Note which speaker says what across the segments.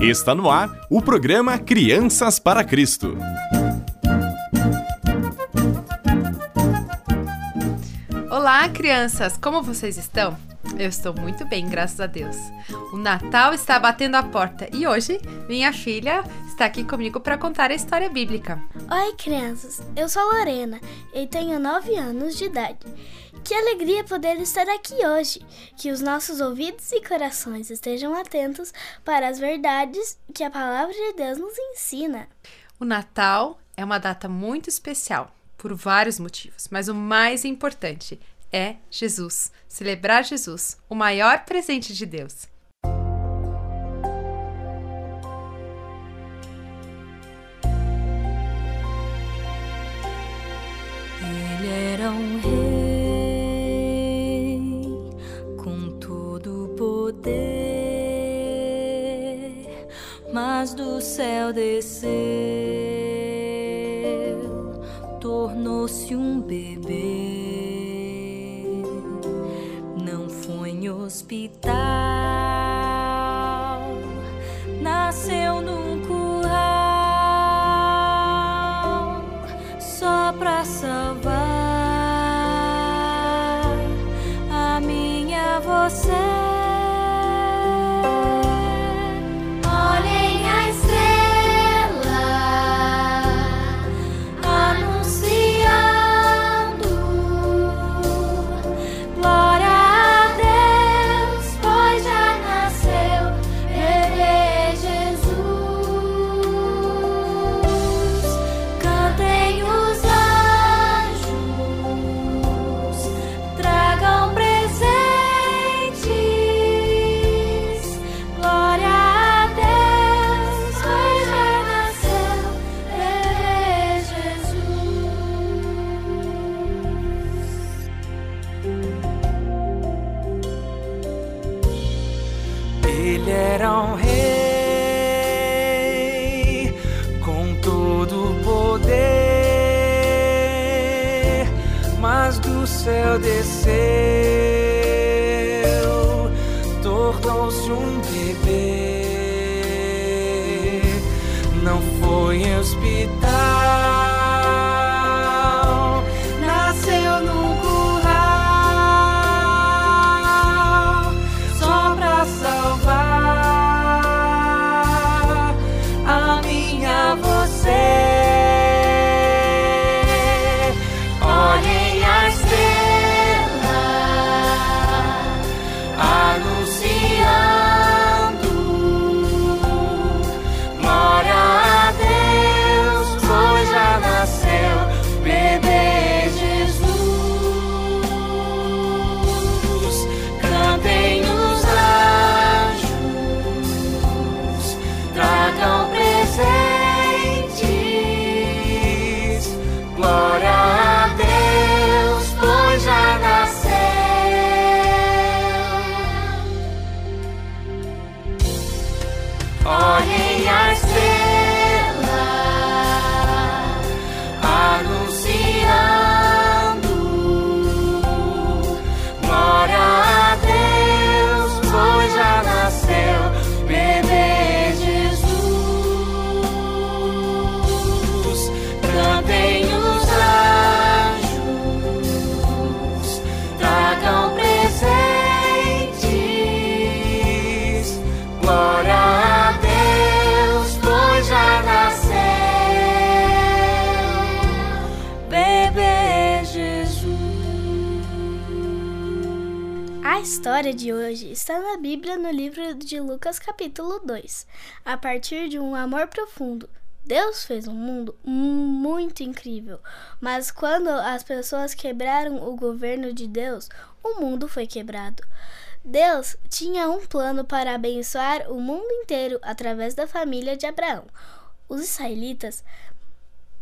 Speaker 1: Está no ar o programa Crianças para Cristo.
Speaker 2: Olá, crianças! Como vocês estão? Eu estou muito bem, graças a Deus. O Natal está batendo a porta e hoje minha filha está aqui comigo para contar a história bíblica.
Speaker 3: Oi, crianças! Eu sou Lorena e tenho 9 anos de idade. Que alegria poder estar aqui hoje! Que os nossos ouvidos e corações estejam atentos para as verdades que a palavra de Deus nos ensina.
Speaker 2: O Natal é uma data muito especial por vários motivos, mas o mais importante é Jesus. Celebrar Jesus, o maior presente de Deus.
Speaker 4: Ele era um rei mas do céu desceu, tornou-se um bebê. Não foi em hospital,
Speaker 5: do céu desceu, tornou-se um bebê. Não foi em hospital, morning I
Speaker 3: sing. História de hoje está na Bíblia no livro de Lucas, capítulo 2. A partir de um amor profundo, Deus fez um mundo muito incrível, mas quando as pessoas quebraram o governo de Deus, o mundo foi quebrado. Deus tinha um plano para abençoar o mundo inteiro através da família de Abraão. Os israelitas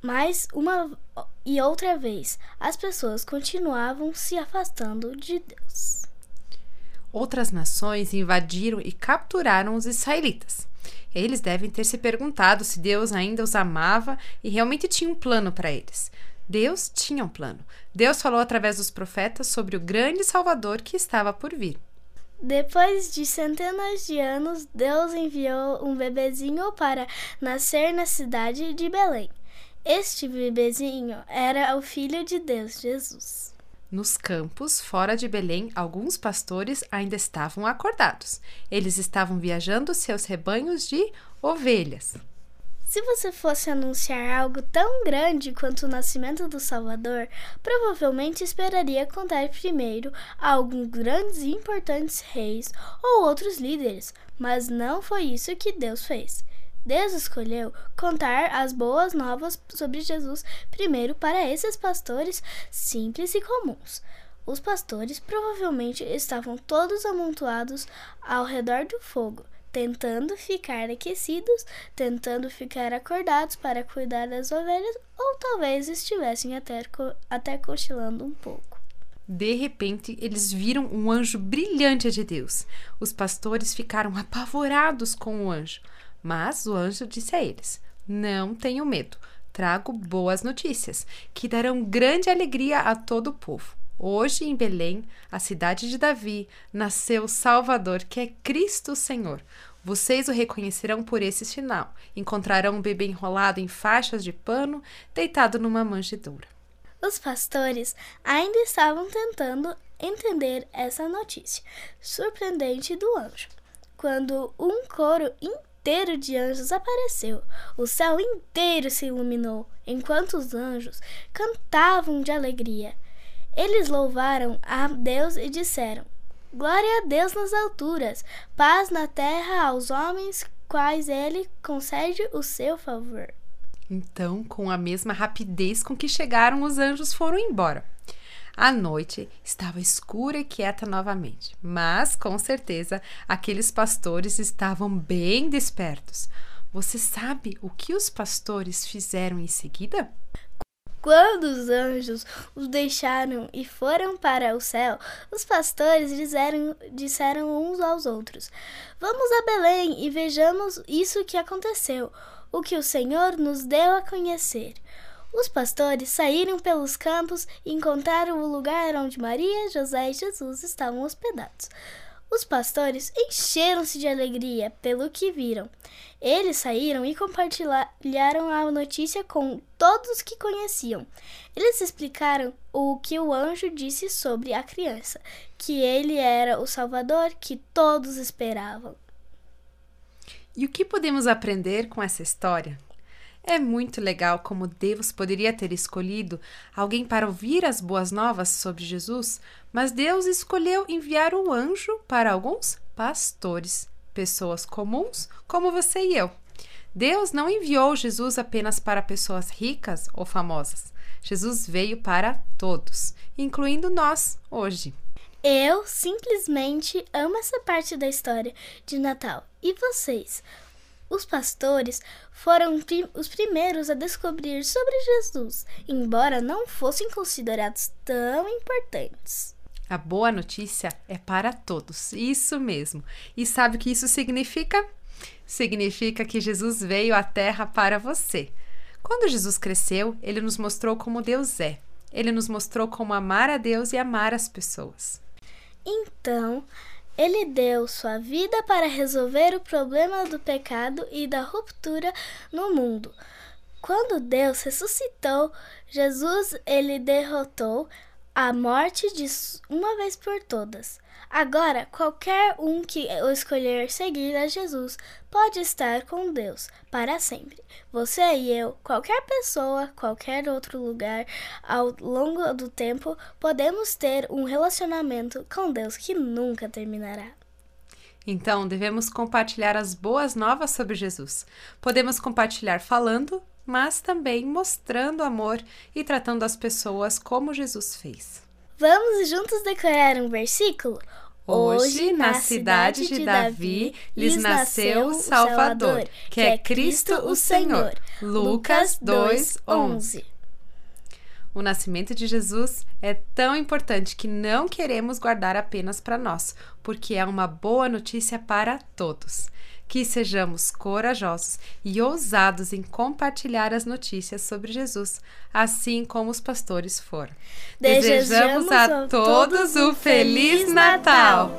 Speaker 3: mas uma e outra vez as pessoas continuavam se afastando de Deus.
Speaker 2: Outras nações invadiram e capturaram os israelitas. Eles devem ter se perguntado se Deus ainda os amava e realmente tinha um plano para eles. Deus tinha um plano. Deus falou através dos profetas sobre o grande Salvador que estava por vir.
Speaker 3: Depois de centenas de anos, Deus enviou um bebezinho para nascer na cidade de Belém. Este bebezinho era o Filho de Deus, Jesus.
Speaker 2: Nos campos, fora de Belém, alguns pastores ainda estavam acordados. Eles estavam viajando seus rebanhos de ovelhas.
Speaker 3: Se você fosse anunciar algo tão grande quanto o nascimento do Salvador, provavelmente esperaria contar primeiro a alguns grandes e importantes reis ou outros líderes, mas não foi isso que Deus fez. Deus escolheu contar as boas novas sobre Jesus primeiro para esses pastores simples e comuns. Os pastores provavelmente estavam todos amontoados ao redor do fogo, tentando ficar aquecidos, tentando ficar acordados para cuidar das ovelhas, ou talvez estivessem até, até cochilando um pouco.
Speaker 2: De repente, eles viram um anjo brilhante de Deus. Os pastores ficaram apavorados com o anjo, mas o anjo disse a eles: Não tenham medo, trago boas notícias, que darão grande alegria a todo o povo. Hoje em Belém, a cidade de Davi, nasceu o Salvador, que é Cristo Senhor. Vocês o reconhecerão por esse sinal. Encontrarão um bebê enrolado em faixas de pano, deitado numa manjedoura.
Speaker 3: Os pastores ainda estavam tentando entender essa notícia surpreendente do anjo, quando um coro inteiro de anjos apareceu. O céu inteiro se iluminou, enquanto os anjos cantavam de alegria. Eles louvaram a Deus e disseram: Glória a Deus nas alturas, paz na terra aos homens quais ele concede o seu favor.
Speaker 2: Então, com a mesma rapidez com que chegaram, os anjos foram embora. A noite estava escura e quieta novamente, mas com certeza aqueles pastores estavam bem despertos. Você sabe o que os pastores fizeram em seguida?
Speaker 3: Quando os anjos os deixaram e foram para o céu, os pastores disseram, disseram uns aos outros: Vamos a Belém e vejamos isso que aconteceu, o que o Senhor nos deu a conhecer. Os pastores saíram pelos campos e encontraram o lugar onde Maria, José e Jesus estavam hospedados. Os pastores encheram-se de alegria pelo que viram. Eles saíram e compartilharam a notícia com todos que conheciam. Eles explicaram o que o anjo disse sobre a criança, que ele era o Salvador que todos esperavam.
Speaker 2: E o que podemos aprender com essa história? É muito legal como Deus poderia ter escolhido alguém para ouvir as boas novas sobre Jesus, mas Deus escolheu enviar um anjo para alguns pastores, pessoas comuns como você e eu. Deus não enviou Jesus apenas para pessoas ricas ou famosas. Jesus veio para todos, incluindo nós hoje.
Speaker 3: Eu simplesmente amo essa parte da história de Natal. E vocês? Os pastores foram os primeiros a descobrir sobre Jesus, embora não fossem considerados tão importantes.
Speaker 2: A boa notícia é para todos, isso mesmo. E sabe o que isso significa? Significa que Jesus veio à Terra para você. Quando Jesus cresceu, ele nos mostrou como Deus é. Ele nos mostrou como amar a Deus e amar as pessoas.
Speaker 3: Então, ele deu sua vida para resolver o problema do pecado e da ruptura no mundo. Quando Deus ressuscitou, Jesus ele derrotou a morte de uma vez por todas. Agora, qualquer um que escolher seguir a Jesus pode estar com Deus para sempre. Você e eu, qualquer pessoa, qualquer outro lugar, ao longo do tempo, podemos ter um relacionamento com Deus que nunca terminará.
Speaker 2: Então, devemos compartilhar as boas novas sobre Jesus. Podemos compartilhar falando, mas também mostrando amor e tratando as pessoas como Jesus fez.
Speaker 3: Vamos juntos decorar um versículo?
Speaker 2: Hoje, na cidade de Davi, lhes nasceu o Salvador, que é Cristo o Senhor. Lucas 2:11. O nascimento de Jesus é tão importante que não queremos guardar apenas para nós, porque é uma boa notícia para todos. Que sejamos corajosos e ousados em compartilhar as notícias sobre Jesus, assim como os pastores foram. Desejamos, Desejamos a todos o Feliz Natal!